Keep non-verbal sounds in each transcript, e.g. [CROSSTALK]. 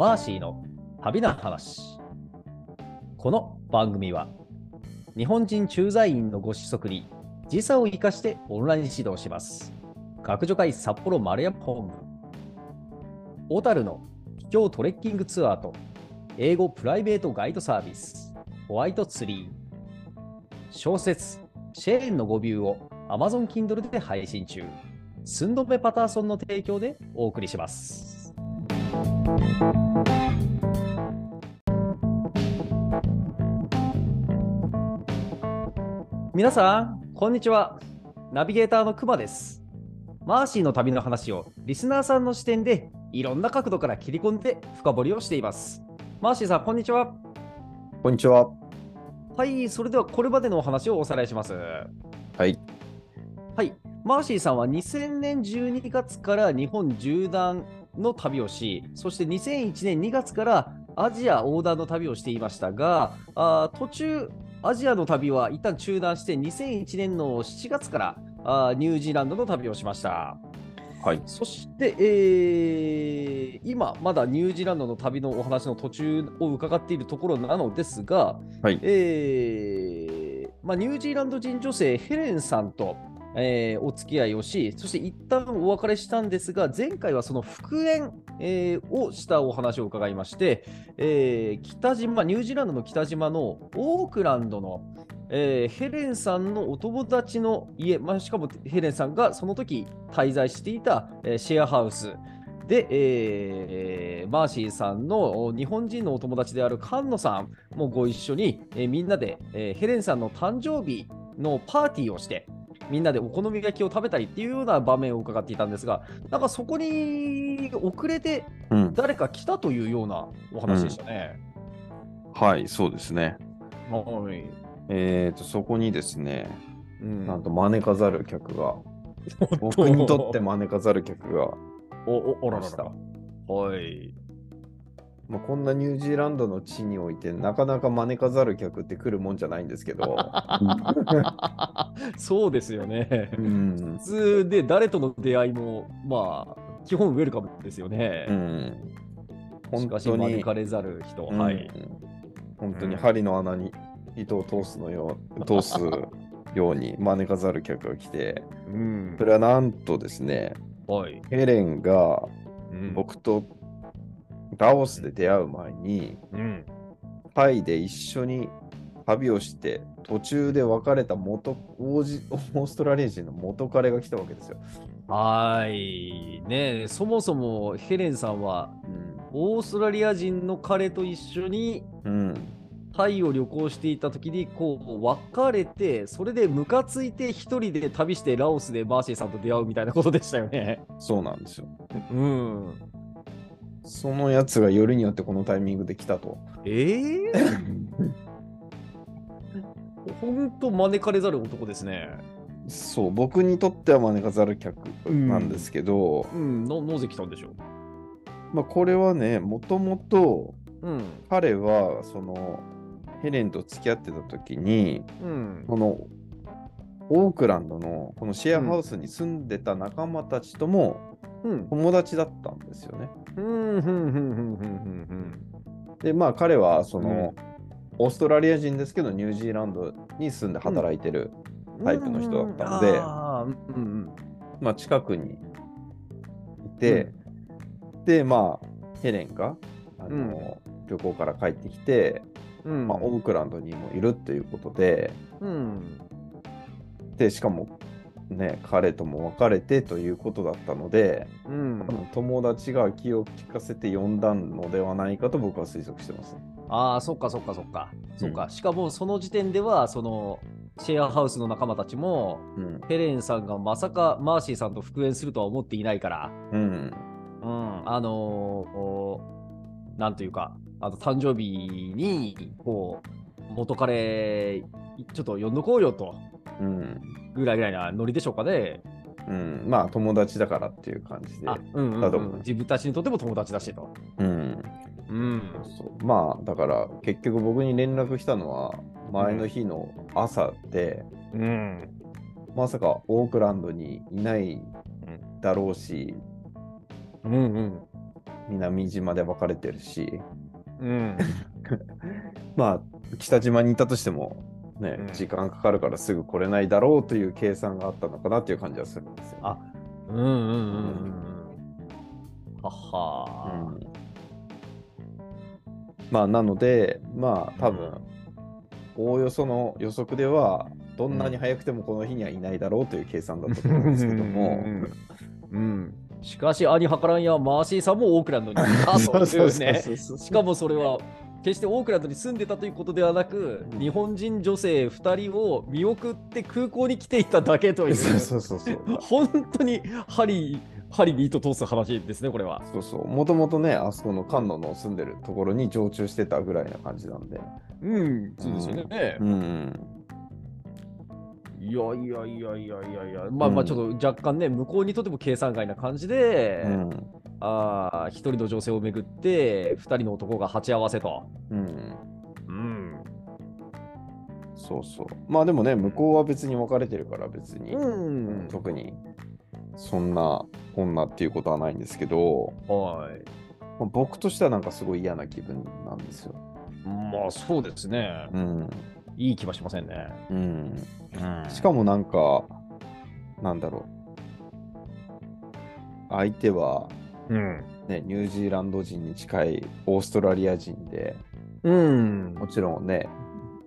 マーシーの旅の話。この番組は日本人駐在員のご子息に時差を生かしてオンライン指導します。学助会札幌丸山本部。小樽の秘境トレッキングツアーと英語プライベートガイドサービスホワイトツリー。小説シェーンの語ビューを Amazon Kindle で配信中。スンドメパターソンの提供でお送りします。皆さん、こんにちは。ナビゲーターのくまです。マーシーの旅の話をリスナーさんの視点でいろんな角度から切り込んで深掘りをしています。マーシーさん、こんにちは。こんにちは。はい、それではこれまでのお話をおさらいします。はい。はい、マーシーさんは2000年12月から日本縦断の旅をし、そして2001年2月からアジア横断の旅をしていましたが、あー途中、アジアの旅は一旦中断して、2001年の7月からあーニュージーランドの旅をしました。はい。そして、えー今、まだニュージーランドの旅のお話の途中を伺っているところなのですが、はい。えーまあ、ニュージーランド人女性ヘレンさんと、えーお付き合いをし、そして一旦お別れしたんですが、前回はその復縁、えーをしたお話を伺いまして、えー北島、ニュージーランドの北島のオークランドの、えヘレンさんのお友達の家、まあ、しかもヘレンさんがその時滞在していた、えシェアハウス。で、えーマーシーさんの日本人のお友達である菅野さんもご一緒に、えーみんなで、えーヘレンさんの誕生日のパーティーをして、みんなでお好み焼きを食べたりっていうような場面を伺っていたんですが、なんかそこに遅れてうん。誰か来たというようなお話でしたね。はい、そうですね。はい。えっ、と、そこにですね、うんなんと招かざる客が、僕にとって招かざる客が、おおおららましたら。はい。まあ、こんなニュージーランドの地において、なかなか招かざる客って来るもんじゃないんですけど、[LAUGHS] そうですよね。うん普。通で誰との出会いも、まあ、基本ウェルカムですよね。うん。し本当に、招かれざる人。うんはい。本当に針の穴に糸を通すのよう、通すように招かざる客が来て、うんそれはなんとですね、はい。ヘレンがうん僕とラオスで出会う前に、うん。タイで一緒に旅をして、途中で別れた元オージオーストラリア人の元彼が来たわけですよ。はい。ねえそもそもヘレンさんは、オーストラリア人の彼と一緒にうん。タイを旅行していた時にこう別れてそれでムカついて一人で旅してラオスでマーシーさんと出会うみたいなことでしたよね。そうなんですよ。うん。そのやつがよりによってこのタイミングで来たと。ええほんと招かれざる男ですね。そう、僕にとっては招かざる客なんですけど、うん、ななぜ来たんでしょう？まあこれはね、もともとうん。彼はそのヘレンと付き合ってた時に、うん。このオークランドのこのシェアハウスに住んでた仲間たちともうん。友達だったんですよね。うん。うん。うん。うん。うん。で、まあ彼はその、オーストラリア人ですけどニュージーランドに住んで働いてる、うん。タイプの人だったのでうん。うん。まあ近くにいて、で、まあヘレンがあの、旅行から帰ってきて、うん。まあ、オークランドにもいるっていうことで、うん。で、しかもね、彼とも別れてということだったので、うん友達が気を利かせて呼んだのではないかと僕は推測してます。ああ、そっかそっかそっか。そっか。しかもその時点では、その、シェアハウスの仲間たちも、うん。ヘレンさんがまさかマーシーさんと復縁するとは思っていないから、うん。うん、あのーなんというか、あの誕生日に、こう、元彼、ちょっと呼んどこうよと、うん。ぐらいぐらいなノリでしょうかね。うん。まあ、友達だからっていう感じで。あ、うんうん、ううん。自分たちにとっても友達だしと。うん。うん。そうまあ、だから、結局僕に連絡したのは、前の日の朝で、うん。まさかオークランドにいないだろうし、うんうん。南島で別れてるし、うん。[LAUGHS] まあ、北島にいたとしても、ね、うん。時間かかるからすぐ来れないだろうという計算があったのかなっていう感じはするんですよ、あうんうんうんうん。うん。ははうん。まあ、なので、まあ、多分、おおよその予測では、どんなに早くてもこの日にはいないだろうという計算だったと思うんですけども、うん。うん。しかし、兄はからんやマーシーさんもオークランドに。いたというね。しかもそれは決してオークランドに住んでたということではなく、うん日本人女性2人を見送って空港に来ていただけという、そうそうそうそう。[LAUGHS] 本当に針針に糸通す話ですね、これは。そうそう。もともとね、あそこの菅野の住んでるところに常駐してたぐらいな感じなんで。うん、そうですよね。うん。いやいやいやいやいやいや、まあまあ、うんちょっと若干ね、向こうにとっても計算外な感じで、うん。ああ、一人の女性をめぐって、二人の男が鉢合わせと。うん。うん。そうそう。まあでもね、向こうは別に別れてるから別に、うん。特にそんな女っていうことはないんですけど、はい。まあ僕としてはなんかすごい嫌な気分なんですよ。まあ、そうですね。うん。いい気はしませんね。うん。しかもなんか、なんだろう。相手は、うん。ね、ニュージーランド人に近いオーストラリア人で、うん。もちろんね、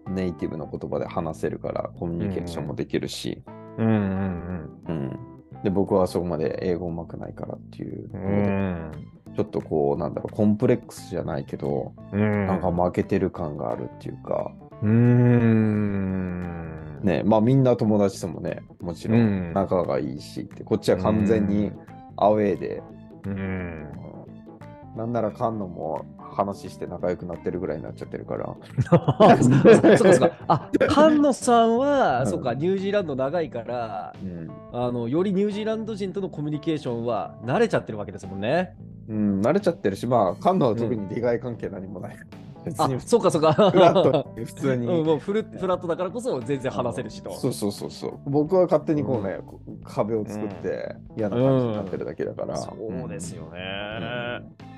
ネイティブの言葉で話せるからコミュニケーションもできるし、うんうんうんで僕はそこまで英語うまくないからっていううので、ん。ちょっとこうなんだろうコンプレックスじゃないけど、うん。なんか負けてる感があるっていうか、うん。ねまあみんな友達ともねもちろうんん仲がいいしって、こっちは完全にアウェーで、うん。うんなんなら菅野も話して仲良くなってるぐらいになっちゃってるから。[LAUGHS] そうかそうか。あ、菅野さんは、うんそうか、ニュージーランド長いから、うんあの、よりニュージーランド人とのコミュニケーションは慣れちゃってるわけですもんね。うん、慣れちゃってるし、まあ、菅野は特に利害関係何もない。別あに、そうかそうか。フラットに普通に。うん、もうフルフラットだからこそ全然話せるしと。そうそうそうそう。僕は勝手にこうね、壁を作って嫌な感じになってるだけだから。そうですよね。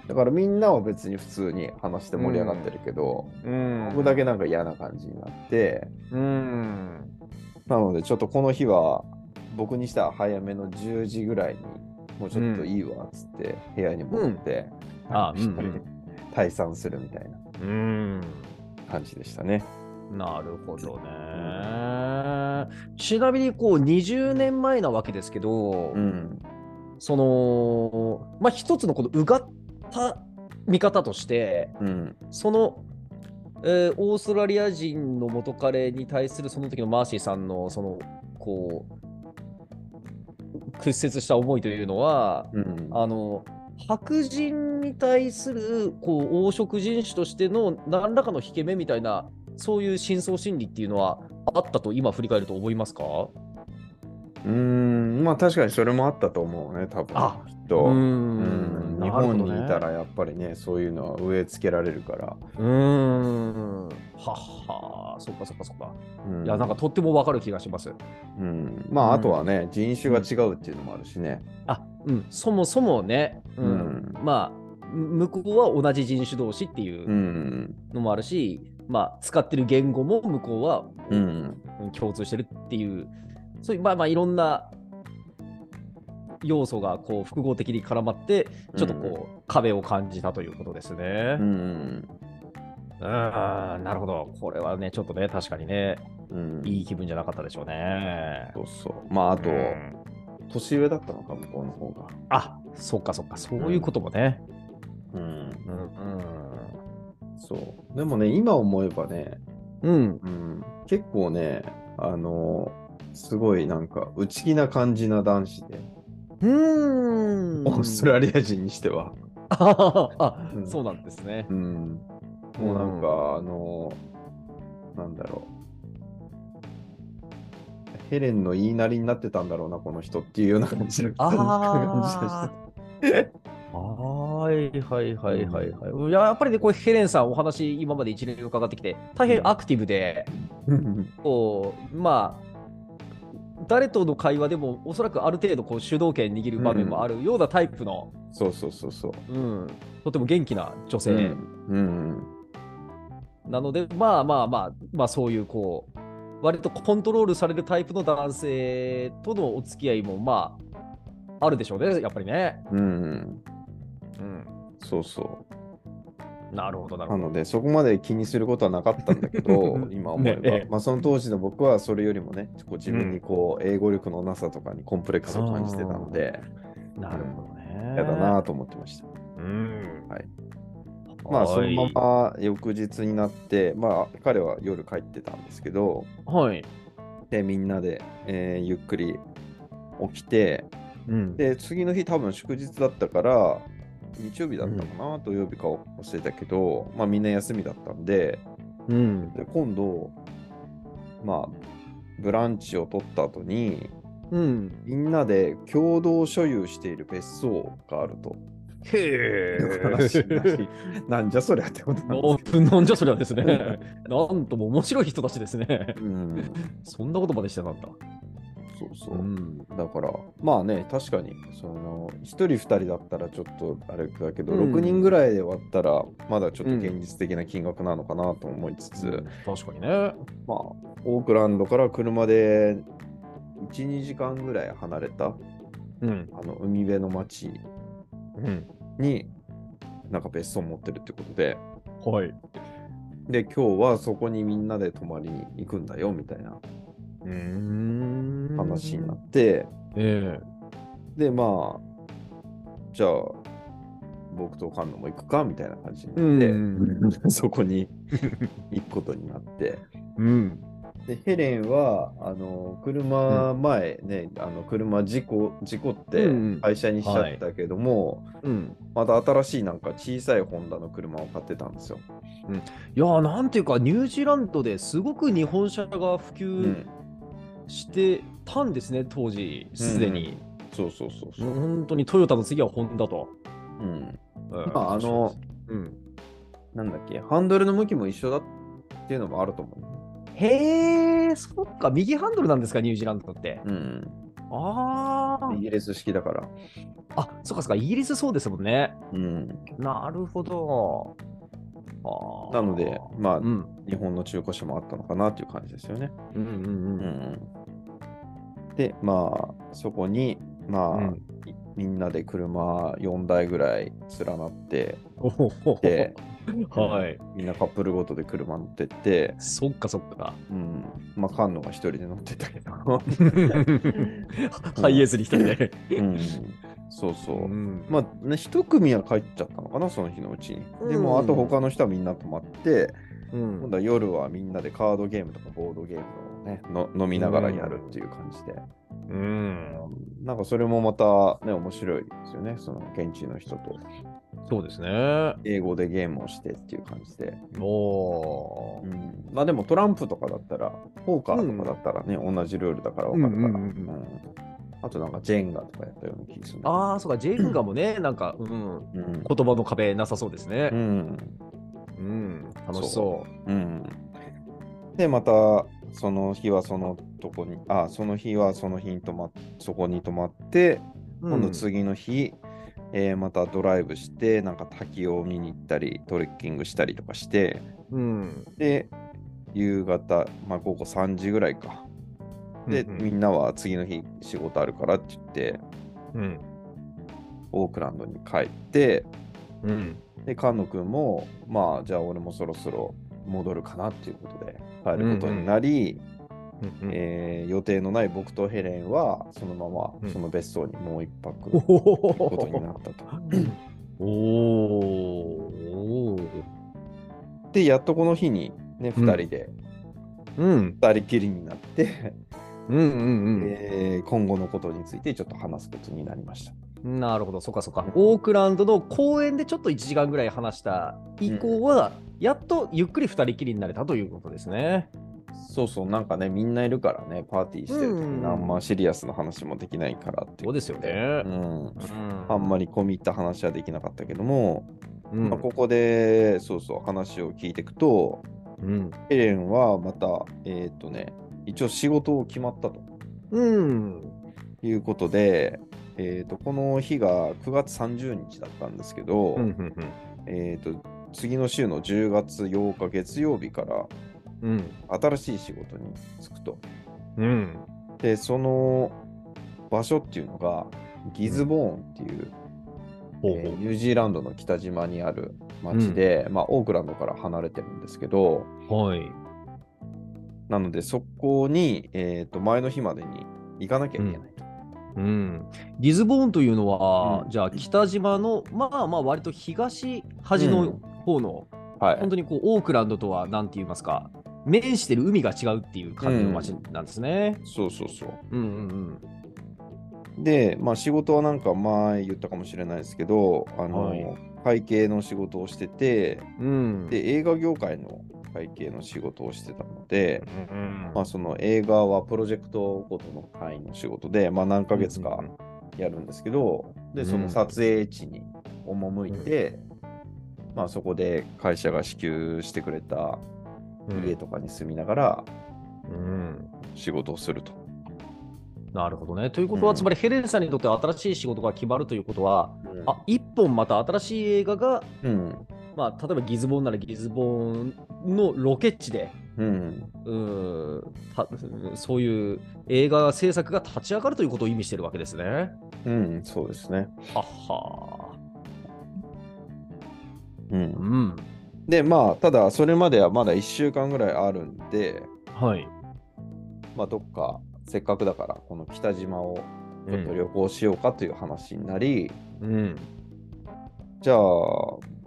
だからみんなは別に普通に話して盛り上がってるけど、うん。僕だけなんか嫌な感じになって、うん。なのでちょっとこの日は僕にしては早めの10時ぐらいにもうちょっといいわっつって部屋に戻って、退散するみたいなうん。感じでしたね。なるほどね。ちなみにこう20年前なわけですけど、うん。そのまあ一つのこのうがった見方としてうん。その、えーオーストラリア人の元彼に対するその時のマーシーさんのそのこう屈折した思いというのはうん。あの白人に対するこう黄色人種としての何らかの引け目みたいなそういう深層心理っていうのはあったと今振り返ると思いますか？うーん、まあ確かにそれもあったと思うね、多分。あきっと。うんん日本にいたららやっぱりね、そういうのは植え付けられるから。うーん。はっはそっかそっかそっか、うん。いやなんかとってもわかる気がします。うん、まああとはね、人種が違うっていうのもあるしね。あうんそもそもね、うんうんまあ向こうは同じ人種同士っていううんのもあるし、まあ使ってる言語も向こうは共通してるっていう、そういう、まあまあいろんな要素がこう複合的に絡まって、ちょっとこう、壁を感じたということですねう。ん。うん、なるほど。これはね、ちょっとね、確かにね、うん。いい気分じゃなかったでしょうね。そうそう。まああと、うん年上だったのか、向こうの方が。あそっかそっか、そういうこともね。うん。うん。そう。でもね、今思えばね、うん。うん、結構ね、あのすごいなんか内気な感じな男子で、うん。オーストラリア人にしては。ああ、うんそうなんですね。うん。もうなんか、あのなんだろう。ヘレンの言いなりになってたんだろうな、この人っていうような感じの [LAUGHS] 感じああ。[LAUGHS] はいはいはいはいはい。いややっぱりね、これヘレンさん、お話、今まで一年伺ってきて、大変アクティブで。こう、まあ、誰との会話でもおそらくある程度こう主導権握る場面もあるようなタイプの、そうそうそうそう。うんとても元気な女性、うんうんなので、まあまあまあ、まあそういうこう、割とコントロールされるタイプの男性とのお付き合いもまあ、あるでしょうね、やっぱりね。うんうん。うん、そうそう。なるほど、なるほど。なので、そこまで気にすることはなかったんだけど、[LAUGHS] 今思えば、ねええまあ、その当時の僕はそれよりもね、こう自分にこう、英語力のなさとかにコンプレックスを感じてたので、なるほどね。嫌だなと思ってました。うん。はい。まあ、そのまま。ま翌日になって、まあ、彼は夜帰ってたんですけど、はい。で、みんなで、えーゆっくり起きて、うん。で、次の日多分祝日だったから、日曜日だったかな、土曜日か忘れたけど、まあみんな休みだったんで、うん。で今度、まあ、ブランチを取った後に、うん。みんなで共同所有している別荘があると。へいう話になんじゃそりゃってことなん。なんじゃそりゃですね。[LAUGHS] なんとも面白い人たちですね。うん、そんなことまでしてたんだ。そうそう。ん。だから、まあね、確かに、その、1人2人だったらちょっとあれだけど、うん6人ぐらいで割ったら、まだちょっと現実的な金額なのかなと思いつつ、確かにね。まあ、オークランドから車で1、2時間ぐらい離れた、うん。あの、海辺の町うん。に、なんか別荘持ってるってことで、はい。で、今日はそこにみんなで泊まりに行くんだよ、みたいな。話になって、えで、まあ、じゃあ、僕と菅野も行くかみたいな感じにえなって、[LAUGHS] そこに行くことになって、うん。でヘレンは、あの、車前ね、あの、車事故、事故ってうん廃車にしちゃったけども、うん。また新しいなんか小さいホンダの車を買ってたんですよ。いやー、なんていうか、ニュージーランドですごく日本車が普う及ん。してたんですね、当時、すでに。そうそうそうそう。本当にトヨタの次はホンダと。うん。うんまあ、あの、うん。なんだっけ、ハンドルの向きも一緒だっていうのもあると思へえ、そっか、右ハンドルなんですか、ニュージーランドって。う。うん。あイギリス式だから。あ。あ、そっかそっか、イギリスそうですもんね。うん。なるほど。なので、まあ、うん。日本の中古車もあったのかなっていう感じですよね。うんうんうん。ん。で、まあ、そこに、まあ、うんいみんなで車4台ぐらい連なって、で、はい。みんなカップルごとで車乗ってって、そっかそっか。うん。まあ、菅野が一人で乗ってたけど。[LAUGHS] ハイエースに一人で。うん。そうそう。んまあね、一組は帰っちゃったのかな、その日のうちに。でも、うんあと他の人はみんな泊まって、うん今度は夜はみんなでカードゲームとかボードゲームをね、の飲みながらやるっていう感じで。うん。なんかそれもまたね、面白いですよね。その現地の人とそうですね。英語でゲームをしてっていう感じで。おー。うん、まあでもトランプとかだったら、ポーカーとかだったらね、同じルールだから分かるから。うんうんうんうんうんあとなんかジェンガとかやったような気がする。ああ、そうか、ジェインガもね、なんか、うん、うん言葉の壁なさそうですねう。んうん、楽しそうん。で、また、その日はそのとこに、あ、その日はその日に泊まっ、そこに泊まって、う。今度次の日、えーまたドライブして、なんか滝を見に行ったり、トレッキングしたりとかして、うん。で、夕方、まあ午後3時ぐらいか。で、うんうんみんなは次の日仕事あるからって言って、うん。オークランドに帰って、うん。で、菅野君も、まあ、じゃあ俺もそろそろ戻るかなっていうことで帰ることになり、うんえー予定のない僕とヘレンはそのまうんまその別荘にもう一泊お行くことになったと。お。で、やっとこの日にね、うん2人で、うん。2人きりになって、うんうんえー今後のことについてちょっと話すことになりました。うん。なるほど、そっかそっか。オークランドの公園でちょっと1時間ぐらい話した以降は、やっとゆっくり2人きりになれたということですね。そうそう、なんかね、みんないるからね、パーティーしてる時うんにあんまシリアスな話もできないからっていそうですよねうん。あんまり込み入った話はできなかったけども、うんまあ、ここで、そうそう、話を聞いていくと、うん。ヘレンはまた、えっ、とね、一応仕事を決まったと。ううん。いうことで、えー、とこの日が9月30日だったんですけど、うんうんえー、と次の週の10月8日月曜日からうん。新しい仕事に就くと。うん。で、その場所っていうのがギズボーンっていう、ほうえーニュージーランドの北島にある町で、まあ、オークランドから離れてるんですけど。はい。なのでそこに、えー、と前の日までに行かなきゃいけないと。うん。リズボーンというのは、うんじゃあ北島の、まあまあ割と東端の方の、はい本当にこうオークランドとは何て言いますか、面してる海が違うっていう感じの街なんですね。そうそうそう。うんうんで、まあ、仕事はなんか前言ったかもしれないですけど、あの、はい会計の仕事をしてて、うん。うん。で、映画業界の会計の仕事をしてたので、うんまあ、その映画はプロジェクトごとの単位の仕事で、まあ、何ヶ月かやるんですけど、で、その撮影地に赴いて、まあ、そこで会社が支給してくれたうん家とかに住みながらうん仕事をすると。なるほどね。ということは、うんつまりヘレンさんにとって新しい仕事が決まるということは、ああ一本また新しい映画が、うん。まあ、例えばギズボーンならギズボーンのロケ地で、うん。うーんたそういう映画制作が立ち上がるということを意味しているわけですね。うん、そうですね。はっはう。ー。うんん。で、まあ、ただ、それまではまだ1週間ぐらいあるんで、はい。まあ、どっか、せっかくだから、この北島をちょっと旅行しようかという話になり、うん。じゃあ、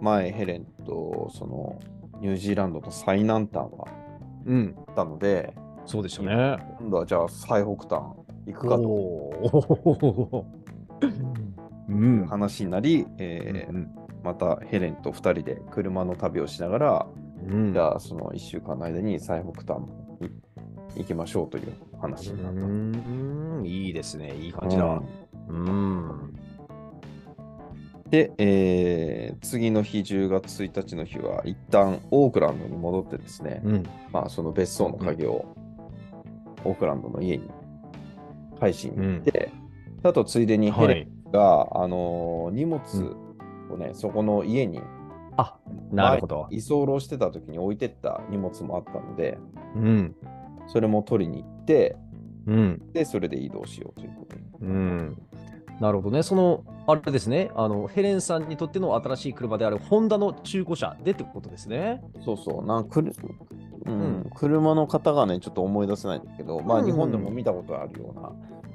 前、ヘレンと、その、ニュージーランドの最南端はうん。行ったので、そうでしたね。今度はじゃあ、最北端行くかとおーうん。話になり、えーうんまたヘレンと2人で車の旅をしながら、うんじゃあ、その1週間の間に最北端に行きましょうという話になった。うんいいですね。いい感じだ。うん。で、えー次の日、10月1日の日は、一旦オークランドに戻ってですね、うん。まあ、その別荘の鍵をオークランドの家に返しに行って、あとついでにヘレはい。ンが、あのー荷物をね、そこの家にあ、なるほど。居候してた時に置いてった荷物もあったので、うん。それも取りに行って、うん。で、それで移動しようということで。うん。なるほどね。その、あれですね。あの、ヘレンさんにとっての新しい車であるホンダの中古車でってことですね。そうそう、なんかくる、うんうん車の型がね、ちょっと思い出せないんだけど、まあうん日本でも見たことあるよ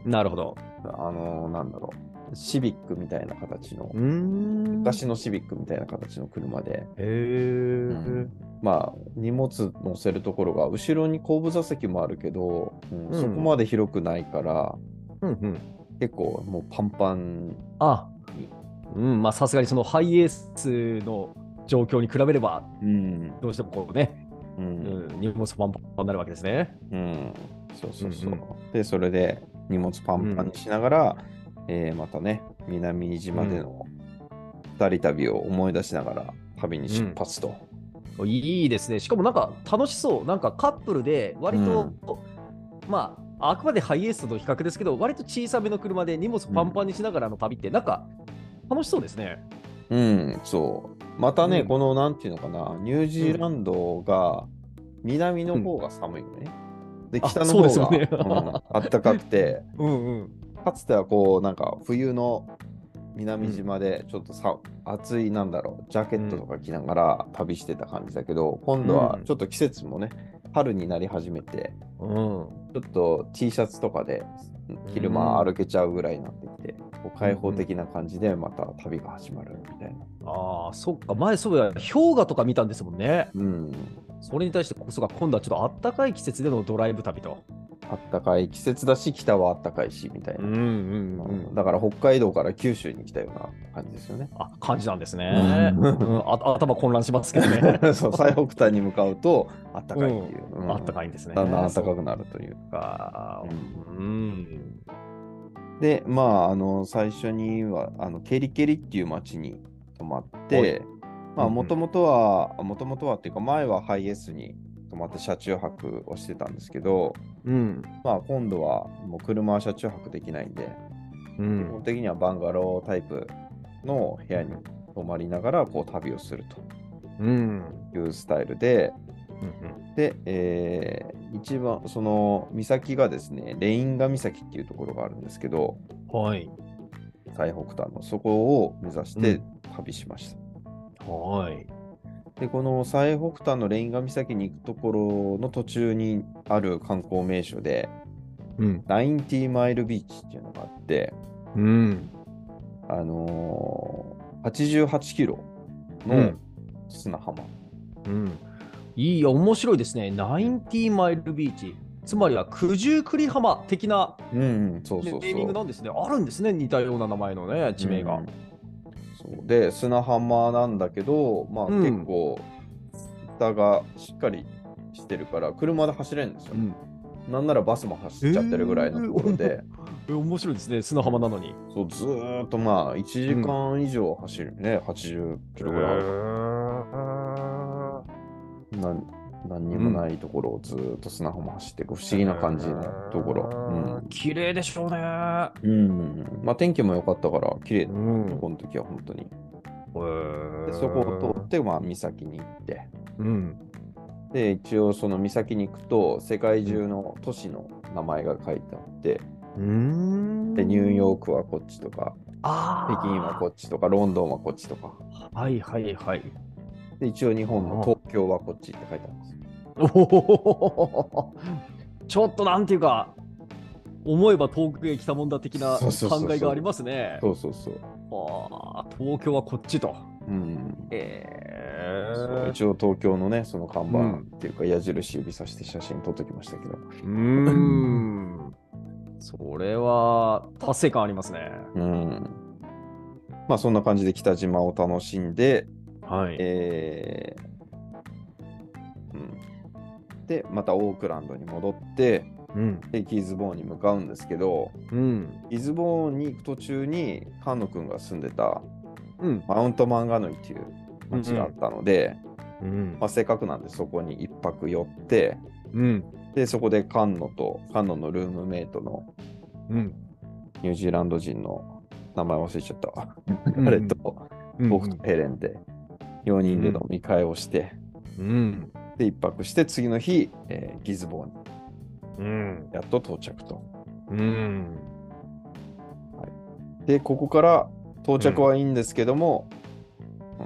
うな、なるほど。あのーなんだろう、シビックみたいな形の。昔のシビックみたいな形の車で、へえ。まあ荷物乗せるところが、後ろに後部座席もあるけど、うんうんそこまで広くないから、うんうん。結構もうパンパンあ、うん、まあさすがにそのハイエースの状況に比べれば、うん、どうしてもこうね、う、うんん、荷物パンパンになるわけですね。うん、そうそうそう。うんで、それで荷物パンパンにしながら、えーまたね、南島での二人旅を思い出しながら旅に出発と。いいですね。しかもなんか楽しそう。なんかカップルで割と、まあ、あくまでハイエースとの比較ですけど、割と小さめの車で荷物パンパンにしながらの旅って、なんか楽しそうですね。うん、そう。またね、うんこのなんていうのかな、ニュージーランドが南の方が寒いよね。で、あ北の方が、ねうんあったかくて、[LAUGHS] うんうん。かつてはこう、なんか冬の南島でちょっとさ、暑いなんだろう、ジャケットとか着ながら旅してた感じだけど、今度はちょっと季節もね、春になり始めて、うん、ちょっと T シャツとかで昼間歩けちゃうぐらいになってきて、こう開放的な感じでまた旅が始まるみたいな。ああ、そっか。前、そうや、氷河とか見たんですもんね。うん。それに対してこそが今度はちょっとあったかい季節でのドライブ旅と。あったかい季節だし、北はあったかいしみたいな。んうんだから北海道から九州に来たような感じですよね。あ、感じなんですね。うんうん、あ頭混乱しますけどね。[LAUGHS] そう最北端に向かうとあったかいっていう。うんあったかいんですね。だんだん暖かそうくなるという。か。ううん。で、まあ、あの最初にはあのケリケリっていう町に泊まっはいて、まあ、うんうんもともとは、もともとはっていうか、前はハイエースに泊まって車中泊をしてたんですけど、うん。まあ、今度はもう車は車中泊できないんで、うん基本的にはバンガロータイプの部屋に泊まりながらこう旅をするうん。というスタイルで、で、えー一番その岬がですね、レインガ岬っていうところがあるんですけど、はい。最北端のそこを目指して旅しました。はい。で、この最北端のレインガ岬に行くところの途中にある観光名所で、うん。90マイルビーチっていうのがあって、うん。あのー、88キロのうん砂浜。うん。いいや、面白いですね。90マイルビーチ。つまりは九十九里浜的なうん、うん、そうそうそう。ネーミングなんですね。あるんですね。似たような名前のね、地名がうん。そうで、砂浜なんだけど、まあうん結構、蓋がしっかりしてるから、車で走れるんですよ。うん。なんならバスも走っちゃってるぐらいのところで、え [LAUGHS] 面白いですね。砂浜なのに。そうずーっとまあ1時間以上走るね、80キロぐらいある。なん何にもないところをずーっと砂浜走っていく不思議な感じのところ。綺麗でしょうね。うん。うん。まあ天気も良かったから綺麗だうんこの時は本当に。へでーそこを通って、まあ岬に行って。うん。で、一応その岬に行くと世界中の都市の名前が書いてあって、うーんでニューヨークはこっちとか、あ北京はこっちとか、ロンドンはこっちとか。はいはいはい。で、一応日本の東京はこっちって書いてあるんですよ。おお [LAUGHS] ちょっとなんていうか、思えば遠くへ来たもんだ的な考えがありますね。そうそうそう。あー東京はこっちと。うん。えそう一応東京のね、その看板うんっていうか矢印指さして写真撮っときましたけど。うーん。[LAUGHS] それは達成感ありますね。うん。まあそんな感じで北島を楽しんで、はい。えーうん、で、またオークランドに戻って、うん。でギズボーンに向かうんですけど、うん。ギズボーンに行く途中に菅野くんが住んでたうん。マウントマンガノイっていう町があったので、うんまあ、せっかくなんでそこに一泊寄って、うん。で、そこで菅野と、菅野のルームメイトのうん。ニュージーランド人の名前忘れちゃったわ。うん彼とうん僕とヘレンで4人で飲み会をして、うん。で、一泊して次の日、えーギズボーンにうん。やっと到着と。うん。で、ここから到着はいいんですけども、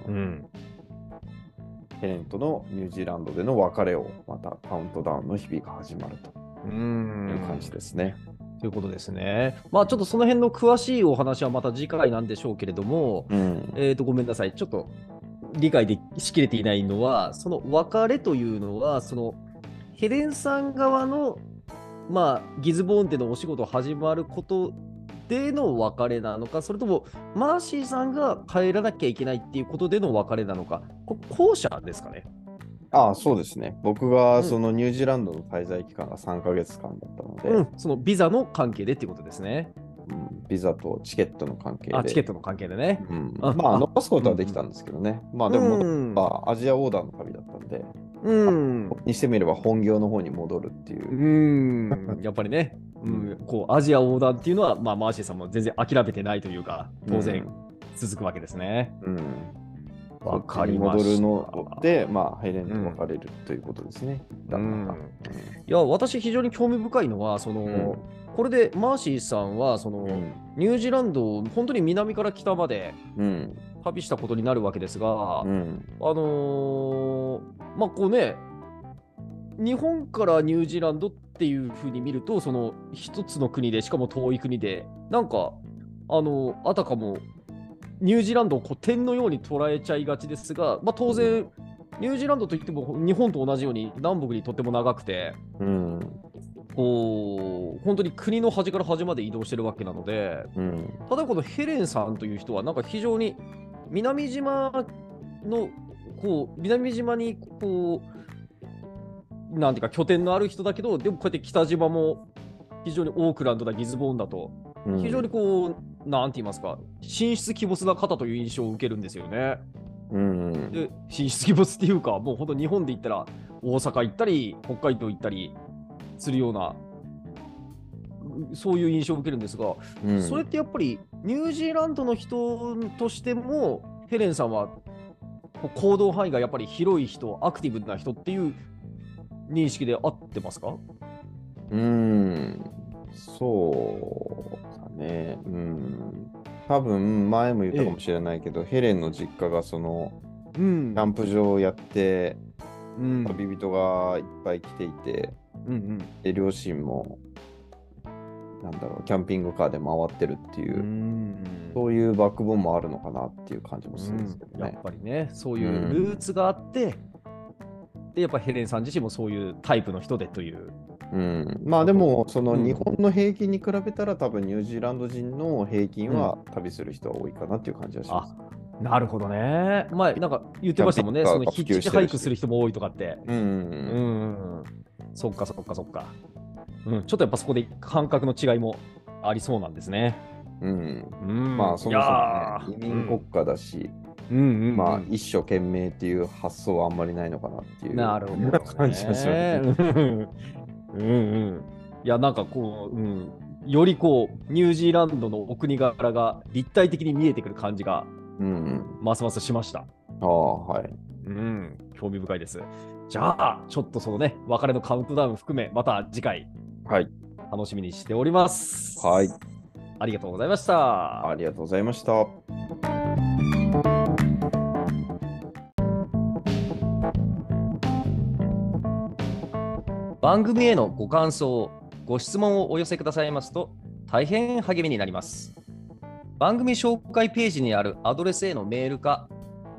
うん。ヘレンとのニュージーランドでの別れをまたカウントダウンの日々が始まるとうん。いう感じですね。ということですね。まあちょっとその辺の詳しいお話はまた次回なんでしょうけれども、うん。えっ、と、ごめんなさい。ちょっと理解でしきれていないのは、その別れというのは、そのヘレンさん側の、まあ、ギズボーンでのお仕事始まることでの別れなのか、それともマーシーさんが帰らなきゃいけないっていうことでの別れなのか、こ後者ですかね。ああ、そうですね。僕うんがそのニュージーランドの滞在期間が3ヶ月間だったので、うん、そのビザの関係でっていうことですね。うんビザとチケットの関係で。あ、チケットの関係でね。うんあまあ、あ残すことはできたんですけどね。まあ、でも、うんまあ、アジアオーダーの旅だったんで、うん。にしてみれば本業の方に戻るっていうう。ん、やっぱりね、うん、こうアジア横断っていうのは、まあ、マーシーさんも全然諦めてないというか、当然続くわけですね。うん。うん。わかりました戻るので、まあ、ヘレンと別れるということですね。だうんからいや、私、非常に興味深いのは、その、うんこれでマーシーさんは、その、うん。ニュージーランドを本当に南から北までうん。旅したことになるわけですが、うん。あのーまあこうね、日本からニュージーランドっていうふうに見ると、その一つの国で、しかも遠い国で、なんか、あのあたかもニュージーランドをこう点のように捉えちゃいがちですが、まあ、当然、ニュージーランドといっても日本と同じように南北にとっても長くて、うん。こう本当に国の端から端まで移動してるわけなので、うん。ただこのヘレンさんという人は、なんか非常に南島の、こう、南島に、こう、なんていうか拠点のある人だけど、でもこうやって北島も非常にオークランドだ、ギズボーンだと、うん非常にこう、なんて言いますか、神出鬼没な方という印象を受けるんですよね。うん。で、神出鬼没っていうか、もう本当日本で言ったら、大阪行ったり、北海道行ったりするようなそういう印象を受けるんですが、うん。それってやっぱりニュージーランドの人としても、ヘレンさんは行動範囲がやっぱり広い人、アクティブな人っていう認識で合ってますか？うん、そうだね。うん。多分前も言ったかもしれないけど、ヘレンの実家がそのうん。キャンプ場をやって、うん。旅人がいっぱい来ていて、うんで両親も、なんだろう、キャンピングカーで回ってるっていうう、んそういうバックボーンもあるのかなっていう感じもするんですけどねやっ。ぱりね、そういうルーツがあって、で、やっぱヘレンさん自身もそういうタイプの人でという。うん、まあでも、そのうん日本の平均に比べたら、多分ニュージーランド人の平均は旅する人は多いかなっていう感じはします。なるほどね。前、なんか言ってましたもんね、そのヒッチハイクする人も多いとかって。うん、うん、そっかそっかそっか。うん、ちょっとやっぱそこで感覚の違いもありそうなんですね。うん。うん、まあそもそもね、移民国家だし、うんうんうんまあ一生懸命っていう発想はあんまりないのかなっていうなるほど、ね。感じがしますね。うんうんうん。いや、なんかこう、うん、よりこう、ニュージーランドのお国柄が立体的に見えてくる感じが、うん。ますますしました。ああ、はい。うん、興味深いです。じゃあ、ちょっとそのね、別れのカウントダウン含め、また次回、はい。楽しみにしております。はい。ありがとうございました。ありがとうございました。番組へのご感想、ご質問をお寄せくださいますと大変励みになります。番組紹介ページにあるアドレスへのメールか、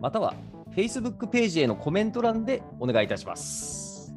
または Facebook ページへのコメント欄でお願いいたします。